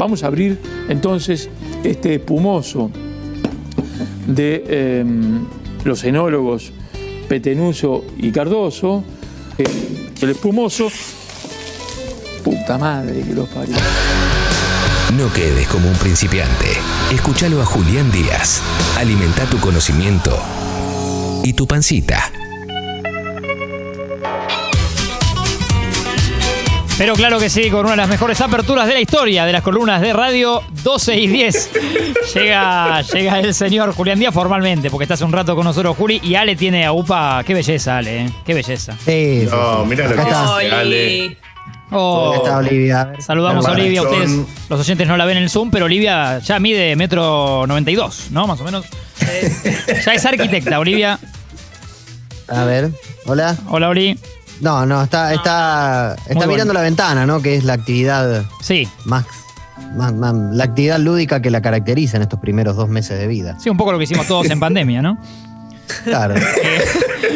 Vamos a abrir entonces este espumoso de em, los enólogos Petenuso y Cardoso. Eh, el espumoso. Puta madre que los parió. No quedes como un principiante. Escúchalo a Julián Díaz. Alimenta tu conocimiento y tu pancita. Pero claro que sí, con una de las mejores aperturas de la historia de las columnas de radio 12 y 10. llega, llega el señor Julián Díaz formalmente, porque está hace un rato con nosotros Juli y Ale tiene a UPA. Qué belleza, Ale, ¿eh? qué belleza. Sí, sí, No, mirá lo que está. hace Ale. Oh, ¿Dónde está Olivia? Saludamos a Olivia, ustedes, los oyentes no la ven en el Zoom, pero Olivia ya mide metro 92, ¿no? Más o menos. ya es arquitecta, Olivia. A ver. Hola. Hola, Oli. No, no, está, está, está bueno. mirando la ventana, ¿no? Que es la actividad Sí, más, más- más- la actividad lúdica que la caracteriza en estos primeros dos meses de vida. sí, un poco lo que hicimos todos en pandemia, ¿no? Claro.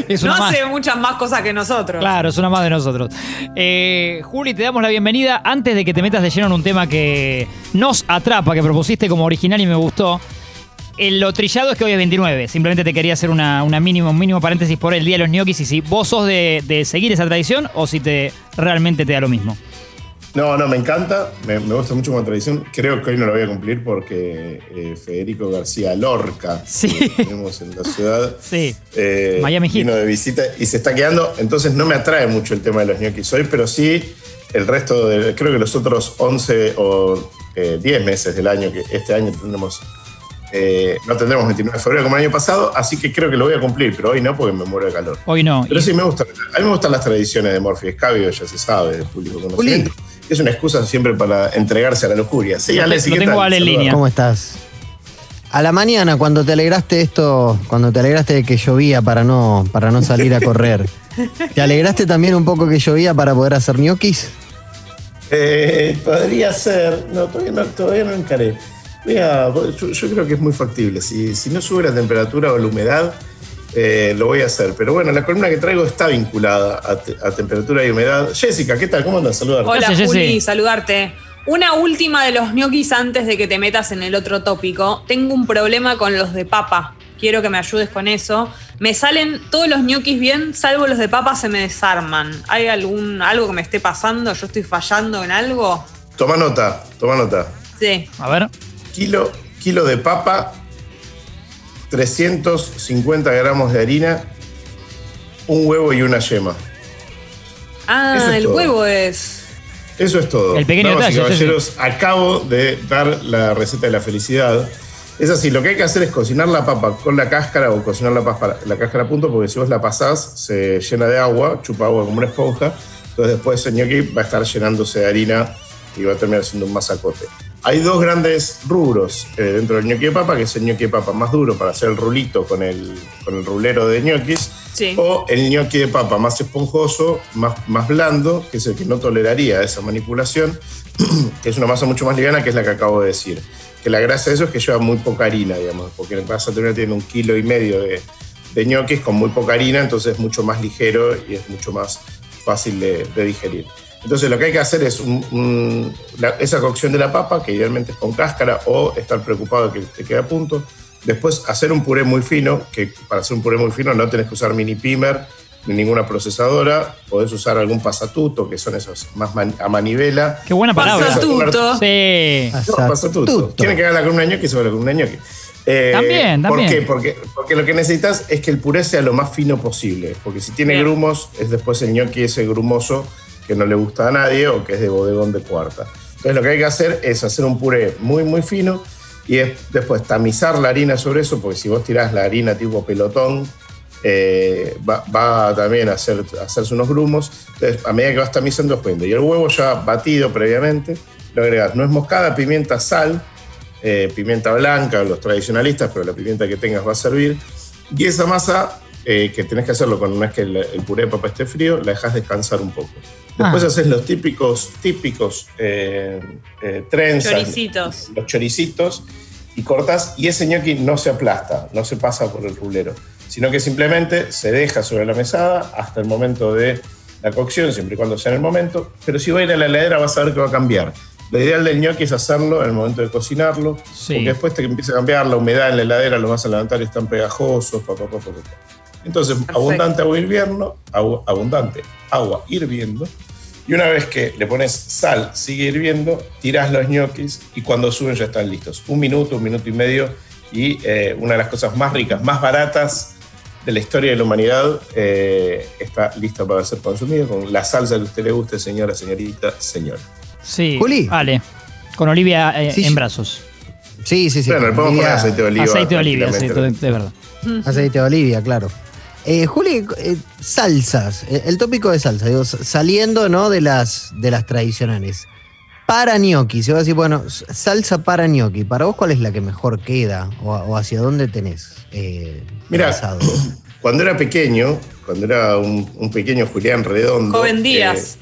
Es No más. hace muchas más cosas que nosotros. Claro, es una más de nosotros. Eh, Juli, te damos la bienvenida. Antes de que te metas de lleno en un tema que nos atrapa, que propusiste como original y me gustó. El, lo trillado es que hoy es 29. Simplemente te quería hacer una, una mínimo, un mínimo paréntesis por el Día de los ñoquis y si vos sos de, de seguir esa tradición o si te realmente te da lo mismo. No, no, me encanta, me, me gusta mucho como tradición. Creo que hoy no lo voy a cumplir porque eh, Federico García Lorca, Sí. que tenemos en la ciudad, Sí. eh, Miami Heat. vino de visita y se está quedando. Entonces no me atrae mucho el tema de los ñoquis hoy, pero sí el resto de, creo que los otros 11 o eh, 10 meses del año, que este año tendremos, eh, no tendremos 29 de febrero como el año pasado, así que creo que lo voy a cumplir, pero hoy no porque me muero de calor. Hoy no. Pero Y- sí me gusta. A mí me gustan las tradiciones de Morphy Escabio, ya se sabe, del público conocimiento. Es una excusa siempre para entregarse a la lujuria. Sí, Ale, sí, lo ¿qué tengo Ale en línea. ¿Cómo estás? A la mañana, cuando te alegraste esto, cuando te alegraste de que llovía para no, para no salir a correr, ¿te alegraste también un poco que llovía para poder hacer ñoquis? Eh, podría ser. No, todavía no, todavía no encaré. Voy a- yo, yo creo que es muy factible. Si, si no sube la temperatura o la humedad, eh, lo voy a hacer. Pero bueno, la columna que traigo está vinculada a, te- a temperatura y humedad. Jessica, ¿qué tal? ¿Cómo andas? Saludarte. Hola, Gracias, Juli, Jessy. saludarte. Una última de los ñoquis antes de que te metas en el otro tópico. Tengo un problema con los de papa. Quiero que me ayudes con eso. Me salen todos los ñoquis bien, salvo los de papa se me desarman. ¿Hay algún algo que me esté pasando? ¿Yo estoy fallando en algo? Toma nota, toma nota. Sí. A ver. Kilo, kilo de papa, 350 gramos de harina, un huevo y una yema. Ah, es el todo. huevo es. Eso es todo. El pequeño Damas y detalle, caballeros, acabo de dar la receta de la felicidad. Es así, lo que hay que hacer es cocinar la papa con la cáscara o cocinar la, papa- la cáscara a punto, porque si vos la pasás, se llena de agua, chupa agua como una esponja. Entonces después el ñoqui va a estar llenándose de harina y va a terminar siendo un masacote. Hay dos grandes rubros eh, dentro del ñoqui de papa, que es el ñoqui de papa más duro para hacer el rulito con el, con el rulero de ñoquis, Sí. o el ñoqui de papa más esponjoso, más, más blando, que es el que no toleraría esa manipulación, que es una masa mucho más liviana, que es la que acabo de decir. Que la gracia de eso es que lleva muy poca harina, digamos, porque vas a terminar teniendo un kilo y medio de, de ñoquis con muy poca harina, entonces es mucho más ligero y es mucho más fácil de, de digerir. Entonces lo que hay que hacer es un- un- la- esa cocción de la papa, que idealmente es con cáscara, o estar preocupado de que te quede a punto. Después hacer un puré muy fino, que para hacer un puré muy fino no tenés que usar mini pimer ni ninguna procesadora. Podés usar algún pasatuto, que son esos más man- a manivela. Qué buena palabra. Pasatuto. Sí. No, pasatuto. Tienen que ver la columna ñoqui sobre la columna ñoqui. Eh, También, también. ¿Por qué? Porque, porque lo que necesitas es que el puré sea lo más fino posible. Porque si tiene Bien. grumos, es después el ñoqui ese grumoso que no le gusta a nadie o que es de bodegón de cuarta. Entonces lo que hay que hacer es hacer un puré muy, muy fino y es después tamizar la harina sobre eso, porque si vos tirás la harina tipo pelotón, eh, va, va también a, hacer, a hacerse unos grumos. Entonces, a medida que vas tamizando, poniendo. Y el huevo ya batido previamente, lo agregas nuez moscada, pimienta, sal, eh, pimienta blanca, los tradicionalistas, pero la pimienta que tengas va a servir. Y esa masa, eh, que tenés que hacerlo con una vez que el, el puré de papa esté frío, la dejas descansar un poco. Después Ah. haces los típicos, típicos eh, eh, trenzas, Choricitos. los choricitos, y cortas, y ese ñoqui no se aplasta, no se pasa por el rulero, sino que simplemente se deja sobre la mesada hasta el momento de la cocción, siempre y cuando sea en el momento, pero si va a ir a la heladera vas a ver que va a cambiar. Lo ideal del gnocchi es hacerlo en el momento de cocinarlo, Sí. porque después te empieza a cambiar la humedad en la heladera, los vas a levantar y están pegajosos, pa, pa, pa, Entonces, abundante agua hirviendo, agua, abundante agua hirviendo, y una vez que le pones sal, sigue hirviendo, tiras los ñoquis y cuando suben ya están listos. Un minuto, un minuto y medio, y eh, una de las cosas más ricas, más baratas de la historia de la humanidad eh, está lista para ser consumida con la salsa que a usted le guste, señora, señorita, señor. Sí. Juli. Ale. Con Olivia eh, Sí, en sí. brazos. Sí, sí, sí. Bueno, le podemos poner aceite de oliva. Aceite de Olivia, sí, tranquilamente. de verdad. Aceite de Olivia, claro. Eh, Juli, eh, salsas, eh, el tópico de salsa, digo, saliendo ¿no? de, las, de las tradicionales. Para gnocchi, se va a decir, bueno, salsa para gnocchi, ¿para vos cuál es la que mejor queda o, o hacia dónde tenés? Eh, Mira? Cuando era pequeño, cuando era un, un pequeño Julián Redondo. Joven Díaz.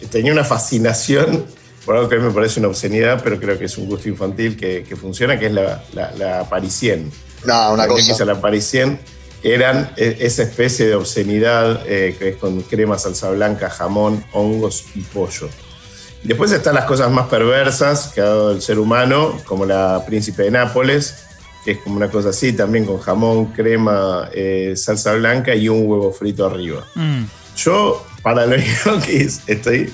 eh, tenía una fascinación por algo que a mí me parece una obscenidad, pero creo que es un gusto infantil que, que funciona, que es la, la, la parisien. No, una cosa. a la parisien eran eh, esa especie de obscenidad eh, que es con crema, salsa blanca, jamón, hongos y pollo. Después están las cosas más perversas que ha dado el ser humano, como la Príncipe de Nápoles, que es como una cosa así, también con jamón, crema, eh, salsa blanca y un huevo frito arriba. Mm. Yo, para los ñoquis, estoy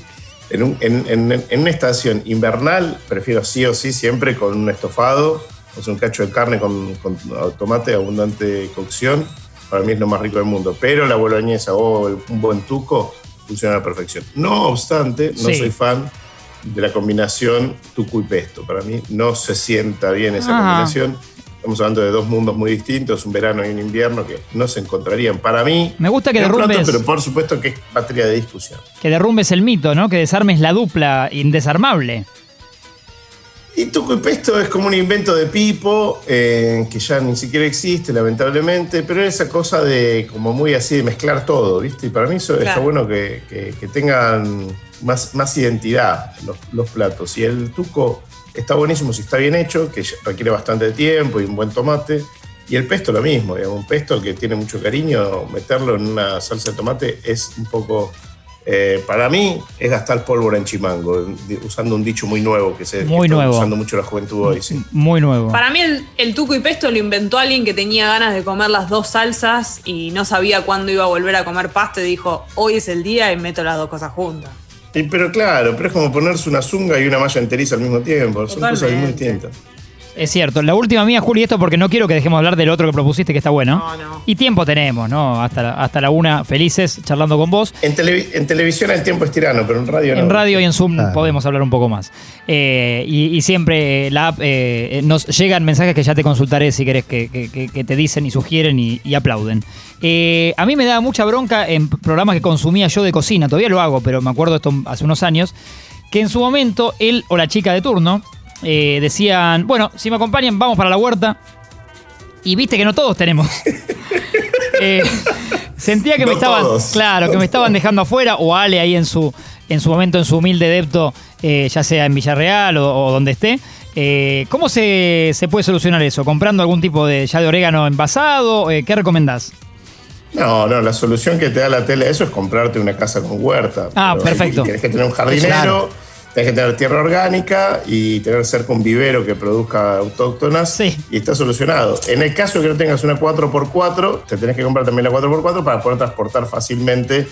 en, un- en- en- en una estación invernal, prefiero sí o sí siempre con un estofado, sea, un cacho de carne con, con tomate, abundante cocción. Para mí es lo más rico del mundo. Pero la boloñesa o un buen tuco funciona a la perfección. No obstante, no Sí. soy fan de la combinación tuco y pesto. Para mí no se sienta bien esa Ajá. combinación. Estamos hablando de dos mundos muy distintos, un verano y un invierno que no se encontrarían. Para mí, Me gusta que es pronto, derrumbes, pero por supuesto que es materia de discusión. que derrumbes el mito, ¿no? Que desarmes la dupla indesarmable. Y tuco y pesto es como un invento de Pipo, eh, que ya ni siquiera existe, lamentablemente, pero es esa cosa de como muy así de mezclar todo, ¿viste? Y para mí eso está Claro. bueno que, que- que tengan más, más identidad los, los platos. Y el tuco está buenísimo si está bien hecho, que requiere bastante tiempo y un buen tomate. Y el pesto lo mismo, digamos, un pesto que tiene mucho cariño, meterlo en una salsa de tomate es un poco, eh, para mí, es gastar pólvora en chimango, usando un dicho muy nuevo que se Muy que está nuevo. usando mucho la juventud hoy. Sí. Muy nuevo. Para mí el, el tuco y pesto lo inventó alguien que tenía ganas de comer las dos salsas y no sabía cuándo iba a volver a comer pasta y dijo, hoy es el día y meto las dos cosas juntas. Y, pero claro, pero es como ponerse una zunga y una malla enteriza al mismo tiempo, son cosas muy distintas. Es cierto. La última mía, Juli, esto porque no quiero que dejemos de hablar del otro que propusiste, que está bueno. No, no. Y tiempo tenemos, ¿no? Hasta la, hasta la una, felices, charlando con vos. En, televi- en televisión el tiempo es tirano, pero en radio no. En radio y en Zoom Claro. podemos hablar un poco más. Eh, y, y siempre la app, eh, nos llegan mensajes que ya te consultaré si querés que, que- que- que te dicen y sugieren y, y aplauden. Eh, a mí me da mucha bronca en programas que consumía yo de cocina, todavía lo hago, pero me acuerdo esto hace unos años, que en su momento él o la chica de turno eh, decían, bueno, si me acompañan vamos para la huerta. Y viste que no todos tenemos. Eh, sentía que me estaban, todos. claro, que me estaban dejando afuera o Ale ahí en su, en su momento, en su humilde depto, eh, ya sea en Villarreal o, o donde esté. Eh, ¿Cómo se, se puede solucionar eso? ¿Comprando algún tipo de ya de orégano envasado? Eh, ¿Qué recomendás? No, no, la solución que te da la tele a eso es comprarte una casa con huerta. Ah, perfecto. Tienes que tener un jardinero, Claro. Tienes que tener tierra orgánica y tener cerca un vivero que produzca autóctonas. Sí. Y está solucionado. En el caso de que no tengas una 4x4, te tenés que comprar también la 4x4 para poder transportar fácilmente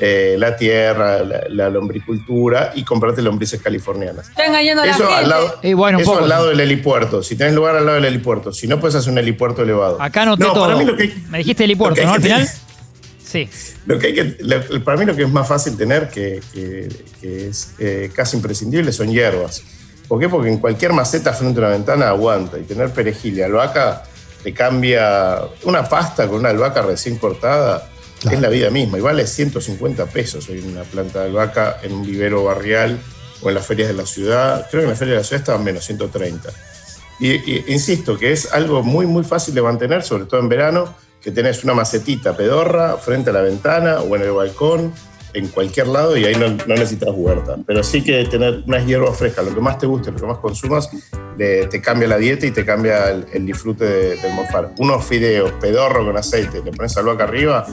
eh, la tierra, la, la lombricultura y comprarte lombrices californianas. Está engañando a la Eso, gente. al lado, Y bueno, eso poco, al lado sí. del helipuerto. Si tenés lugar al lado del helipuerto. Si no, puedes hacer un helipuerto elevado. Acá no, todo. Para mí lo que, Me dijiste helipuerto, ¿no? Al final. Sí. Lo que hay que, lo- para mí lo que es más fácil tener, que, que- que es eh, casi imprescindible, son hierbas. ¿Por qué? Porque en cualquier maceta frente a una ventana aguanta. Y tener perejil y albahaca te cambia una pasta con una albahaca recién cortada. Es la vida misma. Y vale 150 pesos hoy una planta de albahaca en un vivero barrial o en las ferias de la ciudad. Creo que en las ferias de la ciudad estaban menos, 130. Y, y insisto que es algo muy, muy fácil de mantener, sobre todo en verano, que tenés una macetita pedorra frente a la ventana o en el balcón, en cualquier lado, y ahí no, no necesitas huerta. Pero sí que tener unas hierbas frescas, lo que más te guste, lo que más consumas, le- te cambia la dieta y te cambia el, el disfrute de- del morfar. Unos fideos pedorro con aceite, le pones albahaca arriba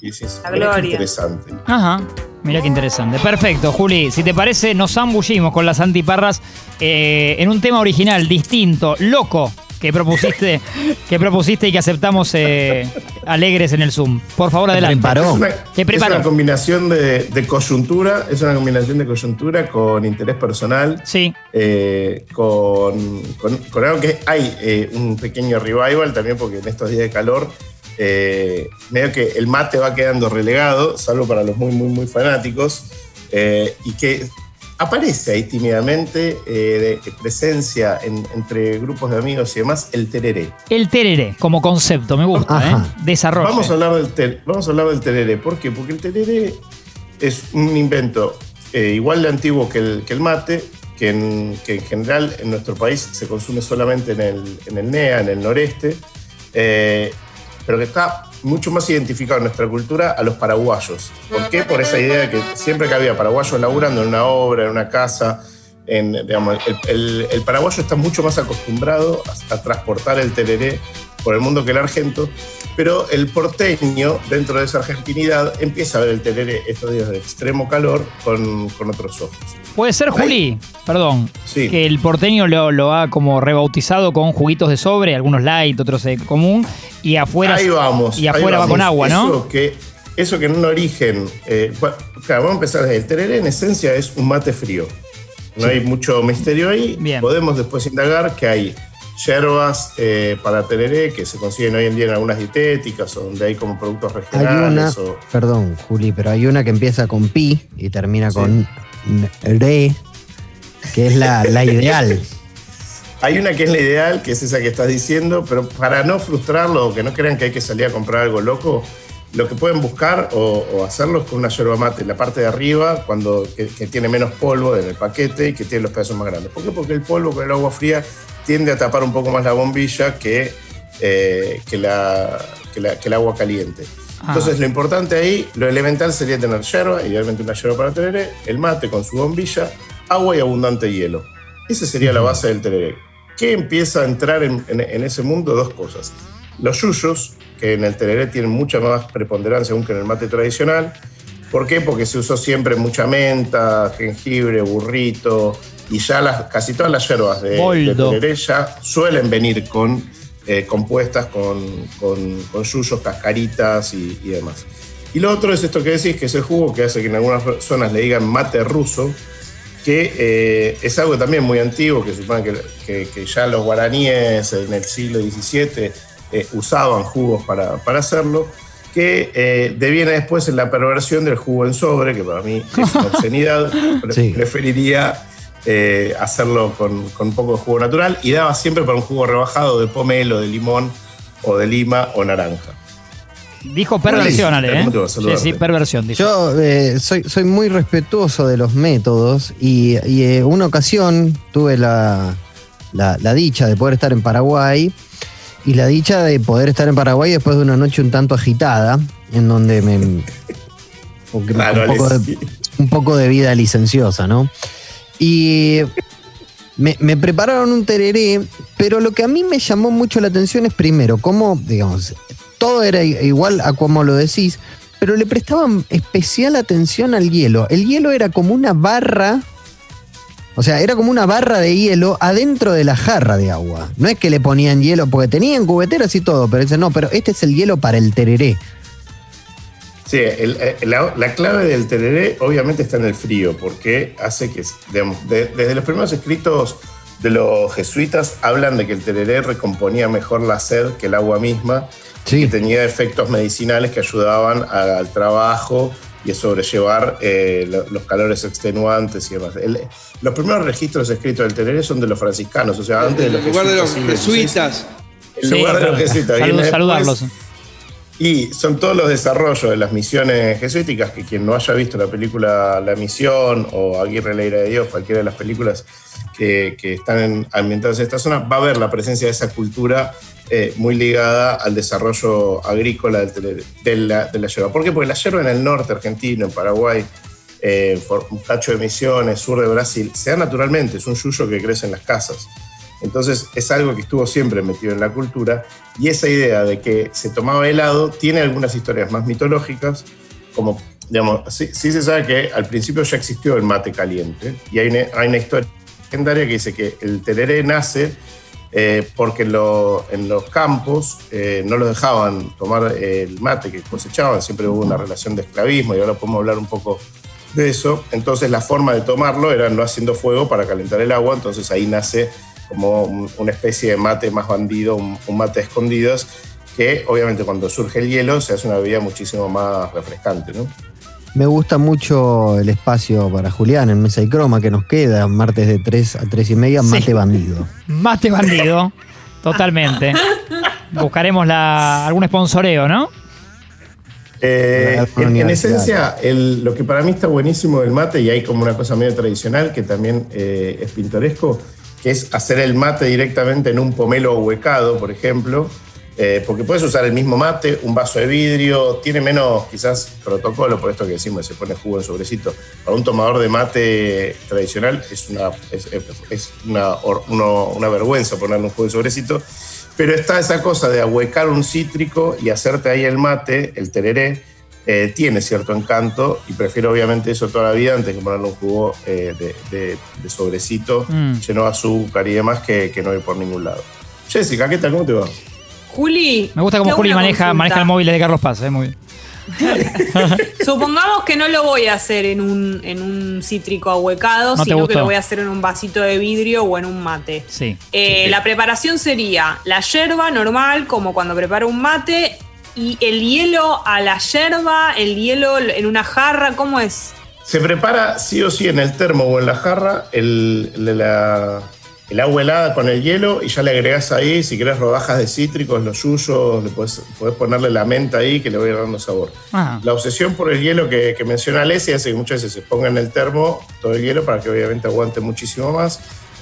y dices, La interesante. Ajá. Mira qué interesante. Perfecto, Juli. Si te parece, nos zambullimos con las antiparras eh, en un tema original, distinto, loco, que propusiste, que propusiste y que aceptamos eh, alegres en el Zoom. Por favor, adelante. preparó. Es una, ¿Qué es preparó? una combinación de, de coyuntura, es una combinación de coyuntura con interés personal, Sí. eh, con, con- con algo que hay eh, un pequeño revival también, porque en estos días de calor, eh, medio que el mate va quedando relegado, salvo para los muy, muy, muy fanáticos, eh, y que aparece ahí tímidamente eh, de presencia en- entre grupos de amigos y demás, el tereré. El tereré, como concepto, me gusta, Ajá. ¿eh? Desarrollo. Vamos a hablar del, ter- vamos a hablar del tereré. ¿Por qué? Porque el tereré es un invento eh, igual de antiguo que el, que el mate, que en, que en general en nuestro país se consume solamente en el, en el NEA, en el noreste, eh, pero que está mucho más identificado en nuestra cultura a los paraguayos. ¿Por qué? Por esa idea de que siempre que había paraguayos laburando en una obra, en una casa, en, digamos, el, el- el paraguayo está mucho más acostumbrado a, a transportar el tereré por el mundo que el argento, pero el porteño, dentro de esa argentinidad, empieza a ver el tereré estos días de extremo calor con, con otros ojos. Puede ser, Juli, perdón, Sí. que el porteño lo, lo ha como rebautizado con juguitos de sobre, algunos light, otros de común, y afuera, ahí vamos. y ahí afuera va con agua, ¿no? Eso que, eso que en un origen. eh, claro, vamos a empezar desde el tereré, en esencia es un mate frío. No hay mucho misterio ahí. Bien. Podemos después indagar que hay yerbas eh, para tereré que se consiguen hoy en día en algunas dietéticas o donde hay como productos Hay una, regionales. o- perdón, Juli, pero hay una que empieza con pi y termina Sí. con re, que es la, la ideal. Hay una que es la ideal, que es esa que estás diciendo, pero para no frustrarlo o que no crean que hay que salir a comprar algo loco, lo que pueden buscar o, o hacerlo es con una yerba mate en la parte de arriba, cuando, que, que tiene menos polvo en el paquete y que tiene los pedazos más grandes. ¿Por qué? Porque el polvo con el agua fría tiende a tapar un poco más la bombilla que, eh, que, la, que, la- que el agua caliente. Ah. Entonces, lo importante ahí, lo elemental sería tener yerba, idealmente una yerba para tereré, el mate con su bombilla, agua y abundante hielo. Esa sería la base del tereré. ¿Qué empieza a entrar en, en- en ese mundo? Dos cosas. Los yuyos, en el tereré tienen mucha más preponderancia aún que en el mate tradicional. ¿Por qué? Porque se usó siempre mucha menta, jengibre, burrito, y ya las, casi todas las hierbas de, de tereré ya suelen venir con eh, compuestas con, con, con yuyos, cascaritas y, y demás. Y lo otro es esto que decís, que es el jugo que hace que en algunas zonas le digan mate ruso, que eh, es algo también muy antiguo, que supone que, que- que ya los guaraníes en el siglo XVII eh, usaban jugos para, para hacerlo, que eh, deviene después en la perversión del jugo en sobre, que para mí es una obscenidad, Pre- Sí. preferiría eh, hacerlo con, con un poco de jugo natural y daba siempre para un jugo rebajado de pomelo, de limón o de lima o naranja. Dijo perversión, Ale, ¿eh? ¿Cómo te va a Sí, sí, perversión, dijo. Yo eh, soy, soy muy respetuoso de los métodos y, y, eh, una ocasión tuve la, la- la dicha de poder estar en Paraguay y la dicha de poder estar en Paraguay después de una noche un tanto agitada, en donde me... Claro, un, poco de, un poco de vida licenciosa, ¿no? Y me, me prepararon un tereré, pero lo que a mí me llamó mucho la atención es primero, cómo, digamos, todo era igual a como lo decís, pero le prestaban especial atención al hielo. El hielo era como una barra, o sea, era como una barra de hielo adentro de la jarra de agua. No es que le ponían hielo, porque tenían cubeteras y todo, pero dicen, no, pero este es el hielo para el tereré. Sí, el- la, la clave del tereré obviamente está en el frío, porque hace que, digamos, de- desde los primeros escritos de los jesuitas hablan de que el tereré recomponía mejor la sed que el agua misma, Sí. que tenía efectos medicinales que ayudaban a- al trabajo y a sobrellevar eh, lo- los calores extenuantes y demás. El- los primeros registros escritos del tereré son de los franciscanos, o sea, antes de los En lugar de los jesuitas. En lugar de los jesuitas. Saludarlos. Y son todos los desarrollos de las misiones jesuíticas, que quien no haya visto la película La Misión o Aguirre la de Dios, cualquiera de las películas que, que están en- ambientadas en esta zona, va a ver la presencia de esa cultura eh, muy ligada al desarrollo agrícola tele- de, la, de yerba. ¿Por qué? Porque la yerba en el norte argentino, en Paraguay, eh, cacho de Misiones, sur de Brasil, se da naturalmente, es un yuyo que crece en las casas. Entonces es algo que estuvo siempre metido en la cultura y esa idea de que se tomaba helado tiene algunas historias más mitológicas, como digamos, sí, sí, se sabe que al principio ya existió el mate caliente y hay una, historia legendaria que dice que el tereré nace eh, porque lo, en los campos eh, no los dejaban tomar el mate que cosechaban, siempre hubo una relación de esclavismo y ahora podemos hablar un poco de eso. Entonces la forma de tomarlo era no haciendo fuego para calentar el agua, entonces ahí nace como un- una especie de mate más bandido, un, un mate a escondidas, que obviamente cuando surge el hielo se hace una bebida muchísimo más refrescante, ¿no? Me gusta mucho el espacio para Julián en Mesa y Croma que nos queda, martes de 3 a 3 y media, Sí. mate bandido. Mate bandido. Totalmente. Buscaremos la, algún sponsoreo, ¿no? Eh, en, esencia, el- lo que para mí está buenísimo del mate, y hay como una cosa medio tradicional que también eh, es pintoresco, que es hacer el mate directamente en un pomelo ahuecado, por ejemplo, eh, porque puedes usar el mismo mate, un vaso de vidrio, tiene menos quizás protocolo, por esto que decimos, se pone jugo en sobrecito. Para un tomador de mate tradicional es una, es, una, una vergüenza ponerle un jugo en sobrecito, pero está esa cosa de ahuecar un cítrico y hacerte ahí el mate, el tereré, eh, tiene cierto encanto y prefiero obviamente eso toda la vida antes que ponerle un jugo eh, de, de- de sobrecito Mm. lleno de azúcar y demás que, que no ir por ningún lado. Jessica, ¿qué tal? ¿Cómo te va? Juli. Me gusta cómo Juli maneja, maneja el móvil de Carlos Paz, eh, muy bien. Supongamos que no lo voy a hacer en un, en un cítrico ahuecado, No sino que lo voy a hacer en un vasito de vidrio o en un mate. Sí. Eh, La preparación sería la yerba normal, como cuando preparo un mate, y el hielo a la yerba, el hielo en una jarra, ¿cómo es? Se prepara sí o sí en el termo o en la jarra el, el- la- el agua helada con el hielo y ya le agregás ahí, si querés, rodajas de cítricos, los yuyos, le podés, podés ponerle la menta ahí que le va a ir dando sabor. Ah. La obsesión por el hielo que, que menciona Alessia hace que muchas veces se ponga en el termo todo el hielo para que obviamente aguante muchísimo más.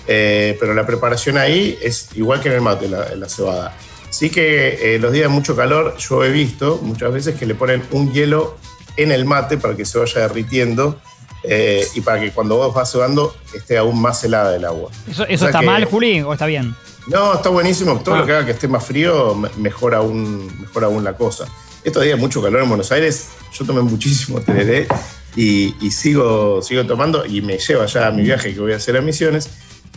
Eh, pero la preparación ahí es igual que en el mate, la, la cebada. Sí que eh, los días de mucho calor yo he visto muchas veces que le ponen un hielo en el mate para que se vaya derritiendo eh, y para que cuando vos vas cebando esté aún más helada el agua. ¿Eso, O eso sea está que- mal, Juli, o está bien? no, está buenísimo. Todo Ah. lo que haga que esté más frío me- mejora aún, mejora aún la cosa. Estos días mucho calor en Buenos Aires. Yo tomé muchísimo tereré y, y sigo, sigo tomando y me lleva ya a mi viaje que voy a hacer a Misiones.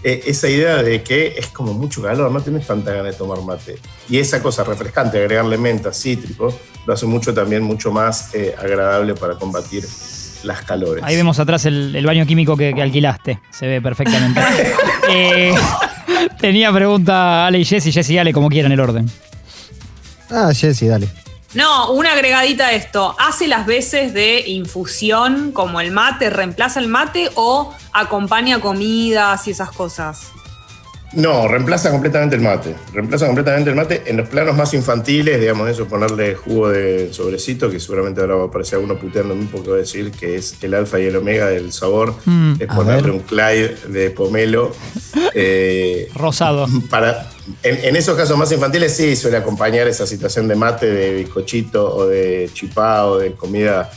Eh, esa idea de que es como mucho calor, no tienes tanta ganas de tomar mate. Y esa cosa refrescante, agregarle menta, cítrico, lo hace mucho también mucho más eh, agradable para combatir las calores. Ahí vemos atrás el, el baño químico que, que alquilaste. Se ve perfectamente. Eh, tenía pregunta Ale y Jessy. Jessy y Ale, como quieran el orden. Ah, Jessy, dale. No, una agregadita a esto. ¿Hace las veces de infusión como el mate, reemplaza el mate o acompaña comidas y esas cosas? No, reemplaza completamente el mate. Reemplaza completamente el mate en los planos más infantiles, digamos, eso, ponerle jugo de sobrecito, que seguramente ahora va a aparecer porque va a decir que es el alfa y el omega del sabor. Mm, es ponerle un Clyde de pomelo. eh, Rosado. para, en, en esos casos más infantiles sí suele acompañar esa situación de mate, de bizcochito o de chipá o de comida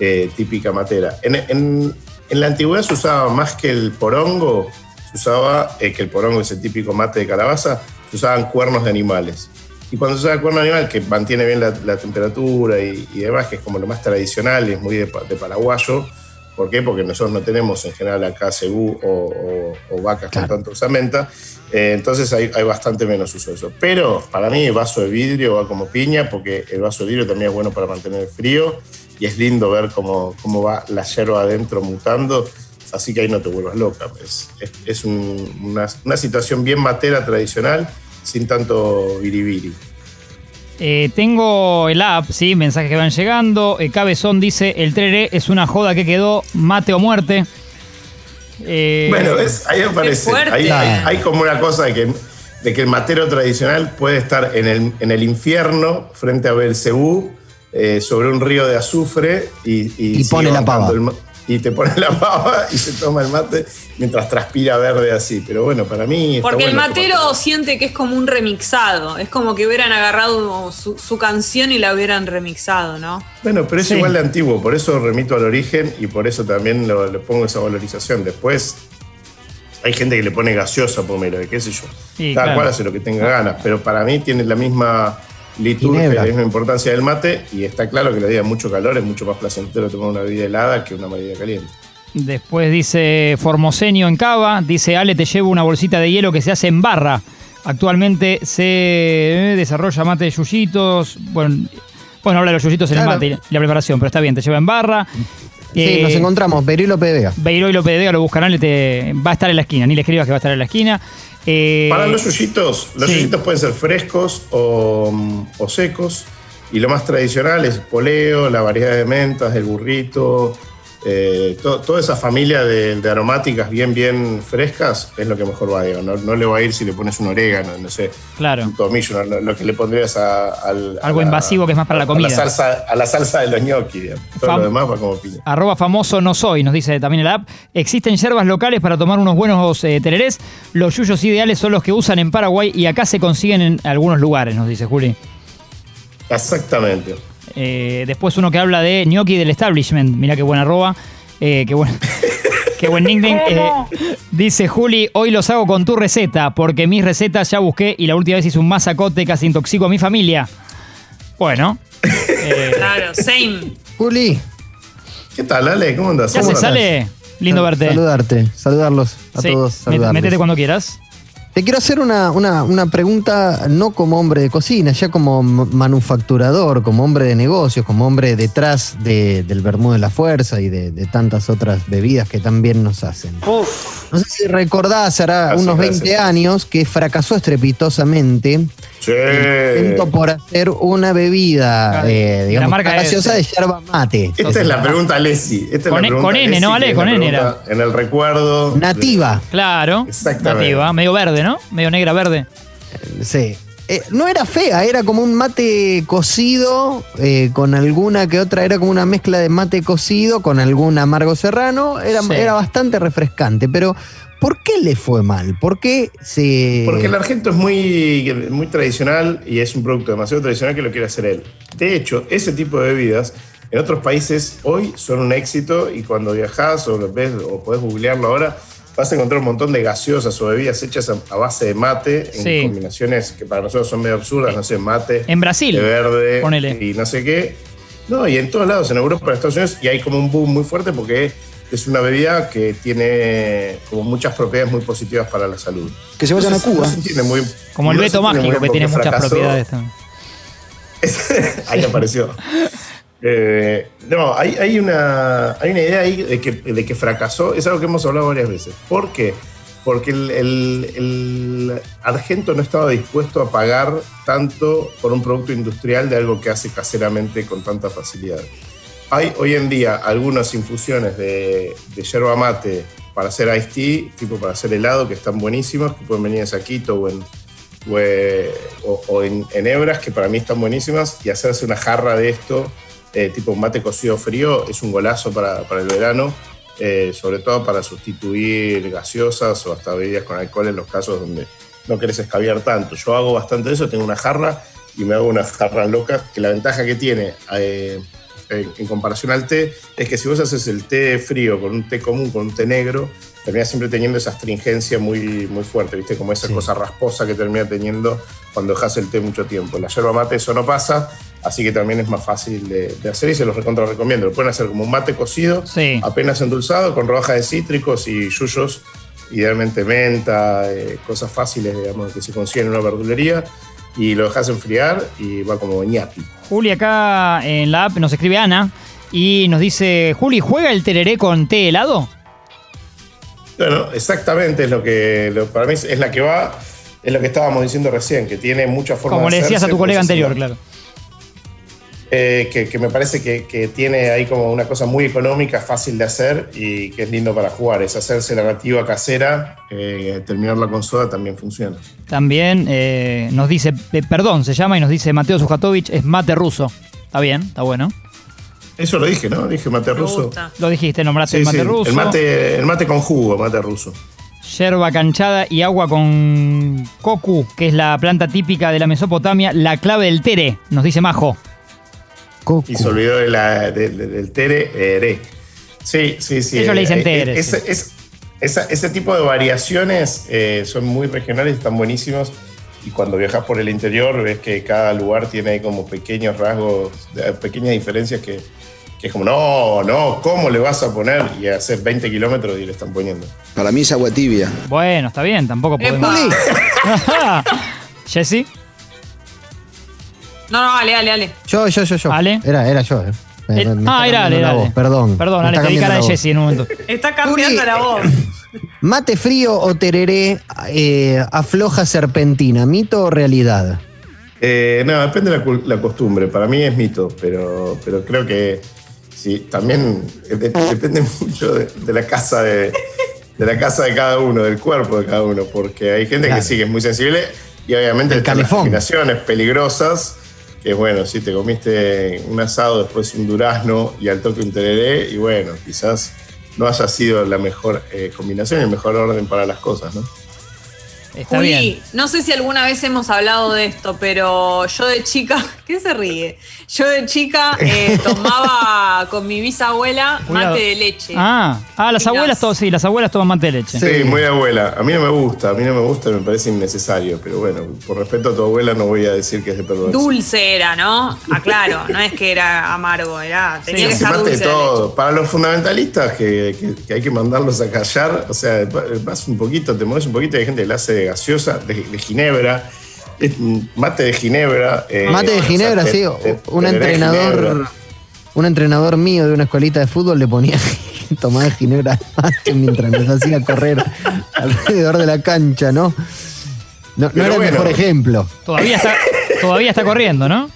eh, típica matera. En, en- en la antigüedad se usaba más que el porongo, se usaba, eh, que el porongo es el típico mate de calabaza, se usaban cuernos de animales. Y cuando se usa cuerno de animal, que mantiene bien la, la temperatura y, y demás, que es como lo más tradicional y es muy de, de paraguayo, ¿por qué? Porque nosotros no tenemos en general acá cebú o, o- o vacas Claro. con tanta osamenta, eh, entonces hay, hay bastante menos uso de eso. Pero para mí el vaso de vidrio va como piña, porque el vaso de vidrio también es bueno para mantener el frío y es lindo ver cómo, cómo va la yerba adentro mutando, así que ahí no te vuelvas loca. Es, es- es un- una, una situación bien matera tradicional, sin tanto biribiri. Eh, tengo el app, sí, mensajes que van llegando. Eh, Cabezón dice: el trere es una joda que quedó, mate o muerte. Eh, Bueno, ¿ves? ahí aparece. Ahí hay, hay como una cosa de que, de que el matero tradicional puede estar en el, en el infierno frente a Belcebú, eh, sobre un río de azufre y, y, Y pone la pava. el y te pone la pava y se toma el mate mientras transpira verde así. Pero bueno, para mí. está Porque el matero tomar- siente que es como un remixado. Es como que hubieran agarrado su, su canción y la hubieran remixado, ¿no? Bueno, pero es Sí. igual de antiguo, por eso remito al origen y por eso también lo- le pongo esa valorización. Después hay gente que le pone gaseosa pomelo, qué sé yo. Sí, Cada claro. cual hace lo que tenga ganas, pero para mí tiene la misma liturgia Ginebra. la misma importancia del mate y está claro que días de mucho calor es mucho más placentero tomar una bebida helada que una bebida caliente. Después dice Formosenio en Cava. Dice Ale, te llevo una bolsita de hielo que se hace en barra. Actualmente se eh, desarrolla mate de yuyitos. Bueno, bueno, habla de los yuyitos en el Claro. mate y la preparación, pero está bien, te lleva en barra. Sí, Eh, nos encontramos, Berilo PBA. Beiro y López de Vega lo buscarán, le te- va a estar en la esquina. Ni le escribas que va a estar en la esquina. Eh, Para los yuyitos, los sí. yuyitos pueden ser frescos o, o secos. Y lo más tradicional es poleo, la variedad de mentas, el burrito. Eh, to- toda esa familia de, de aromáticas bien, bien frescas es lo que mejor va. digo. No, no le va a ir si le pones un orégano, no sé, Claro. un tomillo, no, no, lo que le pondrías a, al- a Algo invasivo que es más para la a comida. salsa, a la salsa de los gnocchi. digamos. Todo Fam- lo demás va como piña. Arroba famoso no soy, nos dice también el app. Existen yerbas locales para tomar unos buenos eh, tererés. Los yuyos ideales son los que usan en Paraguay y acá se consiguen en algunos lugares, nos dice Juli. Exactamente. Eh, después uno que habla de gnocchi del establishment. Mirá qué buena arroba. Eh, qué, buen, qué buen nickname. Eh, dice Juli, hoy los hago con tu receta, porque mis recetas ya busqué y la última vez hice un masacote, casi intoxico a mi familia. Bueno. eh, Claro, same. Juli, ¿Qué tal, Ale? ¿Cómo andas? ¿Qué ¿Cómo haces, andás? Ale? Lindo verte. Saludarte, saludarlos a Sí, todos. saludarles. Métete cuando quieras. Te quiero hacer una, una- una pregunta, no como hombre de cocina, ya como manufacturador, como hombre de negocios, como hombre detrás de- del vermú de la fuerza y de, de tantas otras bebidas que también nos hacen. No sé si recordás, hará Gracias, unos 20 gracias. años que fracasó estrepitosamente Sí. el intento por hacer una bebida, eh, la digamos, marca gaseosa de es- yerba mate. Esta es la pregunta Lessi. Esta es Con la E- pregunta con N, Lessi, ¿no, Ale? es Con N pregunta En el recuerdo. Nativa. Claro. Exactamente. Nativa, medio verde, ¿no? Medio negra verde. Sí. Eh, no era fea, era como un mate cocido, eh, con alguna que otra, era como una mezcla de mate cocido con algún amargo serrano, era, Sí. era bastante refrescante, pero ¿por qué le fue mal? ¿Por qué se... Porque el argento es muy, muy tradicional y es un producto demasiado tradicional que lo quiere hacer él. De hecho, ese tipo de bebidas en otros países hoy son un éxito y cuando viajas o lo ves o podés googlearlo ahora, vas a encontrar un montón de gaseosas o bebidas hechas a, base de mate en Sí. combinaciones que para nosotros son medio absurdas, no sé, mate, En Brasil, de verde ponele. y no sé qué. No, y en todos lados, en Europa, en Estados Unidos, y hay como un boom muy fuerte porque es una bebida que tiene como muchas propiedades muy positivas para la salud. Que se vayan a Cuba. no se entiende muy- Como el no muy Mágico, que tiene muchas fracasó. propiedades también. ahí apareció. Eh, no, hay, una, hay una idea ahí de que, de que fracasó. Es algo que hemos hablado varias veces. ¿Por qué? Porque el, el- argento no estaba dispuesto a pagar tanto por un producto industrial de algo que hace caseramente con tanta facilidad. Hay hoy en día algunas infusiones de, de yerba mate para hacer iced tea, tipo para hacer helado, que están buenísimas, que pueden venir en saquito o eh, o en, en hebras, que para mí están buenísimas, y hacerse una jarra de esto, eh, tipo mate cocido frío, es un golazo para, para el verano, eh, sobre todo para sustituir gaseosas o hasta bebidas con alcohol en los casos donde no querés escabiar tanto. Yo hago bastante de eso, tengo una jarra y me hago unas jarras locas, que la ventaja que tiene eh, en, en comparación al té es que si vos haces el té frío con un té común, con un té negro, termina siempre teniendo esa astringencia muy, muy fuerte, ¿viste? Como esa Sí. cosa rasposa que termina teniendo cuando dejas el té mucho tiempo. La yerba mate eso no pasa, así que también es más fácil de, de hacer y se los recontra recomiendo. Lo pueden hacer como un mate cocido, Sí. apenas endulzado, con rodajas de cítricos y yuyos, idealmente menta, eh, cosas fáciles, digamos, que se consiguen en una verdulería, y lo dejas enfriar y va como ñapi. Juli acá en la app nos escribe Ana y nos dice, Juli, ¿juega el tereré con té helado? Bueno, exactamente es lo que lo- para mí es, la que va, es lo que estábamos diciendo recién, que tiene muchas formas Como de le decías a tu colega anterior, claro. Eh, que, que me parece que, que tiene ahí como una cosa muy económica, fácil de hacer y que es lindo para jugar. Es hacerse la nativa casera, eh, terminarla con soda también funciona. También eh, nos dice, eh, perdón, se llama y nos dice Mateo Sujatovic, es mate ruso. Está bien, está bueno. Eso lo dije, ¿no? Dije mate Me ruso. gusta. Lo dijiste, nombraste Sí, el mate sí, ruso. El mate, el mate con jugo, mate ruso. Yerba canchada y agua con cocu, que es la planta típica de la Mesopotamia, la clave del tere, nos dice Majo. Coco. Y se olvidó de la- de- de- del tere, ere. Sí, sí, sí. Ellos le dicen Eh, tere, eh, Ese, sí. es- esa- ese tipo de variaciones eh, son muy regionales y están buenísimos. y cuando viajas por el interior ves que cada lugar tiene ahí como pequeños rasgos, eh, pequeñas diferencias que, que es como, no, no, ¿cómo le vas a poner? Y hacer 20 kilómetros y le están poniendo. Para mí es agua tibia. Bueno, está bien, tampoco podemos. Jessy, No, no, dale, dale, dale. Yo, yo, yo, yo. Ale. Era, era yo, eh. Me- Eh, me ah, era Ale, cambiando la Ale. voz, Perdón. Perdón, Me Ale, está te cambiando cara de la voz. Jessy en un momento. Está cambiando Juli. la voz. Mate frío o tereré eh, afloja serpentina, mito o realidad. Eh, no, depende de la, cul- la costumbre. Para mí es mito, pero, pero creo que sí, también de- depende mucho de, de la casa de, de la casa de cada uno, del cuerpo de cada uno, porque hay gente Claro. que sí que es muy sensible y obviamente El están las calefón. combinaciones peligrosas. Que bueno, si te comiste un asado, después un durazno y al toque un tereré, y bueno, quizás no haya sido la mejor eh, combinación el mejor orden para las cosas, ¿no? Está Juli, bien. no sé si alguna vez hemos hablado de esto, pero yo de chica, ¿qué se ríe? Yo de chica eh, tomaba con mi bisabuela mate de leche. Ah, ah, las Y abuelas, las- todos, sí, las abuelas toman mate de leche. Sí, muy de abuela. A mí no me gusta, a mí no me gusta, me parece innecesario. Pero bueno, por respeto a tu abuela no voy a decir que es de perverso. Dulce era, ¿no? Aclaro, no es que era amargo, era, tenía que estar mate dulce de todo. Para los fundamentalistas que, que- que hay que mandarlos a callar, o sea, vas un poquito, te mueves un poquito, hay gente que la hace de gaseosa, de, de ginebra, mate de ginebra. eh, Mate de o sea, Ginebra, te- sí. te- Un entrenador, ginebra. un entrenador mío de una escuelita de fútbol le ponía tomar Ginebra mate mientras nos hacía correr alrededor de la cancha, ¿no? No, era el bueno. mejor ejemplo. Todavía está, todavía está corriendo, ¿no?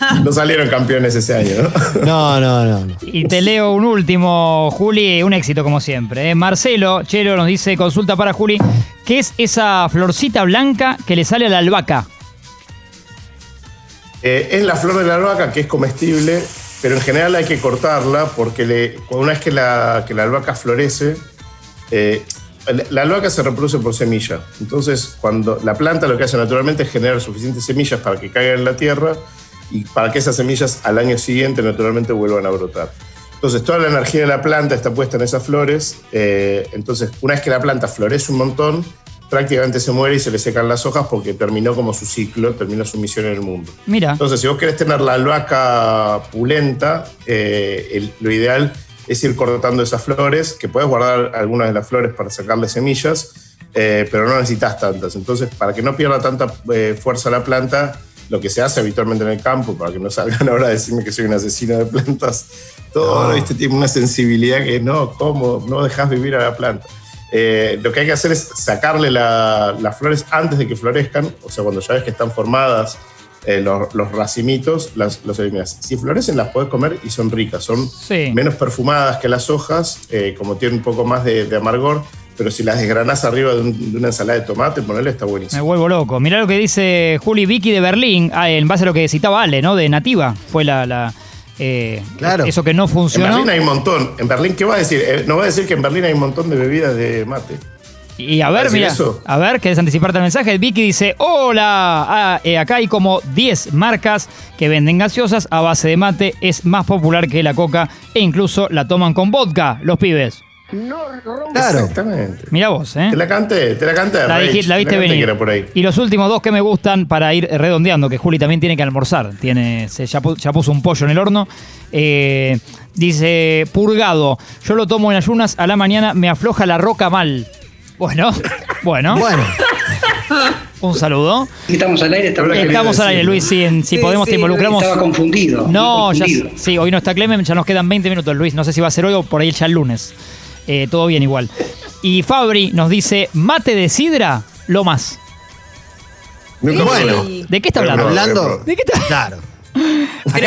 No salieron campeones ese año, ¿no? No, no, no. no. Y te leo un último, Juli, un éxito como siempre. ¿eh? Marcelo Chelo nos dice, consulta para Juli, ¿qué es esa florcita blanca que le sale a la albahaca? Eh, es la flor de la albahaca que es comestible, pero en general hay que cortarla porque le- una vez que la, que la albahaca florece, eh, la- la albahaca se reproduce por semilla. Entonces, cuando la planta lo que hace naturalmente es generar suficientes semillas para que caigan en la tierra y para que esas semillas al año siguiente naturalmente vuelvan a brotar. Entonces, toda la energía de la planta está puesta en esas flores. eh, entonces, una vez que la planta florece un montón, prácticamente se muere y se le secan las hojas porque terminó como su ciclo, terminó su misión en el mundo. Mira, Entonces, si vos querés tener la albahaca pulenta, eh, el- lo ideal es ir cortando esas flores, que puedes guardar algunas de las flores para sacarle semillas, eh, pero no necesitas tantas. Entonces, para que no pierda tanta eh, fuerza la planta, lo que se hace habitualmente en el campo, para que no salgan ahora a decirme que soy un asesino de plantas, todo, ¿viste? Tiene una sensibilidad que no, ¿cómo? No dejas vivir a la planta. Eh, lo que hay que hacer es sacarle la- las flores antes de que florezcan, o sea, cuando ya ves que están formadas eh, los, los racimitos, las, los eliminas. Si florecen, las podés comer y son ricas, son Sí. menos perfumadas que las hojas, eh, como tienen un poco más de, de amargor, pero si las desgranás arriba de, un- de una ensalada de tomate, ponerle está me buenísimo. vuelvo loco. Mirá lo que dice Juli Vicky de Berlín, ah, en base a lo que citaba Ale, ¿no? De Nativa, fue la... la, eh, Claro. Eso que no En funcionó. Berlín hay un montón. ¿En Berlín qué va a decir? Eh, no va a decir que en Berlín hay un montón de bebidas de mate. Y a ¿Va a ver, mira, eso? a ver, ¿querés anticiparte el mensaje? Vicky dice, hola, ah, eh, acá hay como 10 marcas que venden gaseosas a base de mate, es más popular que la coca e incluso la toman con vodka, los pibes. Claro. Exactamente. Mira vos, ¿eh? Te la canté, te la canté. La, dij- la te viste venir. que era por ahí. Y los últimos dos que me gustan para ir redondeando, que Juli también tiene que almorzar, tiene, se, ya, pu- ya puso un pollo en el horno. Eh, dice, purgado, yo lo tomo en ayunas, a la mañana me afloja la roca mal. Bueno, bueno, Bueno, un saludo. Estamos al aire, estamos Estamos al aire. Luis, si, en- si Sí, podemos sí, te involucramos. Estaba confundido. No, ya, sí, hoy no está Clemen, ya nos quedan 20 minutos, Luis. No sé si va a ser hoy o por ahí ya el lunes. Eh, todo bien igual. Y Fabri nos dice, mate de sidra, lo más. Nunca Bueno. probé. ¿De qué está hablando? hablando. ¿De qué está? Claro.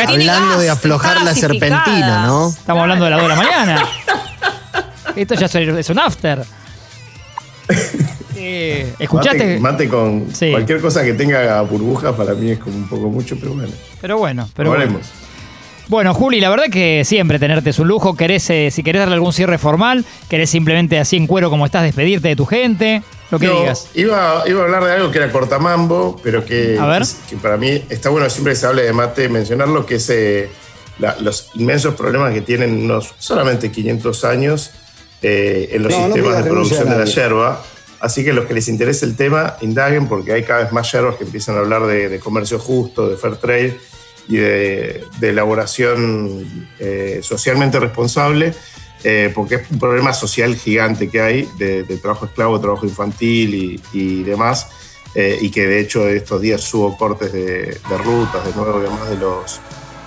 Hablando de aflojar la serpentina, ¿no? Estamos hablando de las 2 de la mañana. Esto ya es- un after. Eh, ¿Escuchaste? Mate, mate con Sí. cualquier cosa que tenga burbujas para mí es como un poco mucho, pero bueno. Pero bueno, pero Pero bueno. Bueno, Juli, la verdad que siempre tenerte es un lujo. Querés, eh, si querés darle algún cierre formal, querés simplemente así en cuero como estás despedirte de tu gente, lo que No, digas. Iba, iba a hablar de algo que era cortamambo, pero que, A ver. que para mí está bueno siempre que se hable de mate mencionarlo, que es eh, la- los inmensos problemas que tienen unos solamente 500 años eh, en los No, sistemas de producción de la yerba. Así que los que les interese el tema, indaguen porque hay cada vez más yerbas que empiezan a hablar de, comercio justo, de fair trade y de, elaboración eh, socialmente responsable, eh, porque es un problema social gigante que hay de, trabajo esclavo, trabajo infantil y, demás, eh, y que de hecho estos días hubo cortes de, rutas, de nuevo, además de los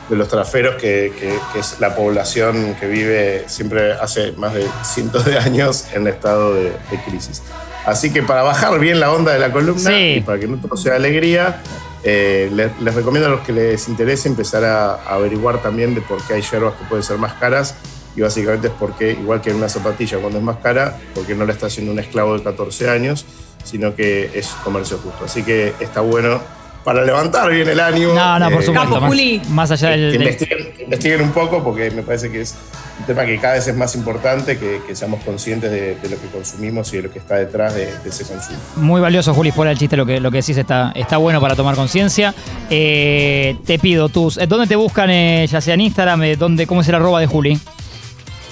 de los traferos, que, es la población que vive siempre hace más de cientos de años en estado de, crisis. Así que para bajar bien la onda de la columna y para que no todo sea alegría, eh, les, recomiendo a los que les interese empezar a, averiguar también de por qué hay hierbas que pueden ser más caras y básicamente es porque, igual que en una zapatilla cuando es más cara, porque no la está haciendo un esclavo de 14 años, sino que es comercio justo. Así que está bueno para levantar bien el ánimo. No, no, por eh, supuesto. más, allá del. Que investiguen, un poco porque me parece que es un tema que cada vez es más importante, que, seamos conscientes de, lo que consumimos y de lo que está detrás de, ese consumo. Muy valioso, Juli, fuera el chiste, lo que, lo que decís está, está bueno para tomar conciencia. Eh, te pido, tus, eh, ¿dónde te buscan, ya sea en Instagram? ¿dónde, ¿Cómo es el arroba de Juli?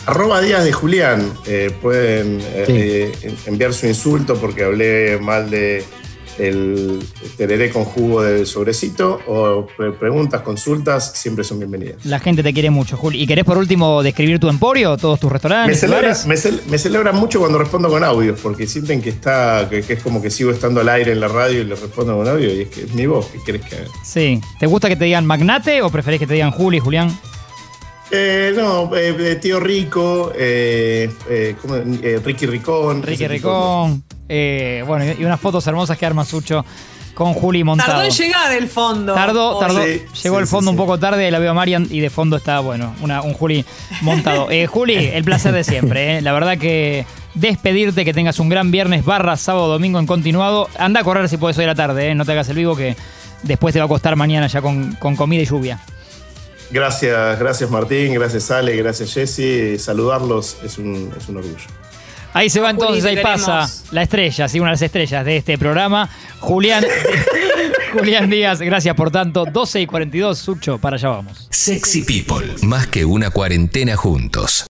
Arroba Díaz de Julián. pueden enviar su insulto porque hablé mal de el tereré con jugo de sobrecito o preguntas, consultas, siempre son bienvenidas. La gente te quiere mucho, Juli. ¿Y querés por último describir tu emporio, todos tus restaurantes? Me, celebran mucho cuando respondo con audios, porque sienten que está que, es como que sigo estando al aire en la radio y les respondo con audio y es que es mi voz, ¿qué querés que haga? Sí. ¿Te gusta que te digan magnate o preferís que te digan Juli, Julián? Eh, no, eh, tío Rico, eh, Ricky Ricón. Ricky Ricón. Bueno, y unas fotos hermosas que arma Sucho con Juli montado. Tardó en llegar el fondo. Tardó, tardó. llegó el fondo un poco tarde, la veo a Marian y de fondo está, bueno, un Juli montado. Juli, el placer de siempre. La verdad que despedirte, que tengas un gran viernes barra sábado, domingo en continuado. Anda a correr si puedes hoy a la tarde, no te hagas el vivo que después te va a costar mañana ya con, con comida y lluvia. Gracias, gracias Martín, gracias Ale, gracias Jesse. Saludarlos es un, orgullo. Ahí se va entonces, ahí pasa la estrella, sí, una de las estrellas de este programa. Julián, Julián Díaz, gracias por tanto. 12 y 42, Sucho, para allá vamos. Sexy People, más que una cuarentena juntos.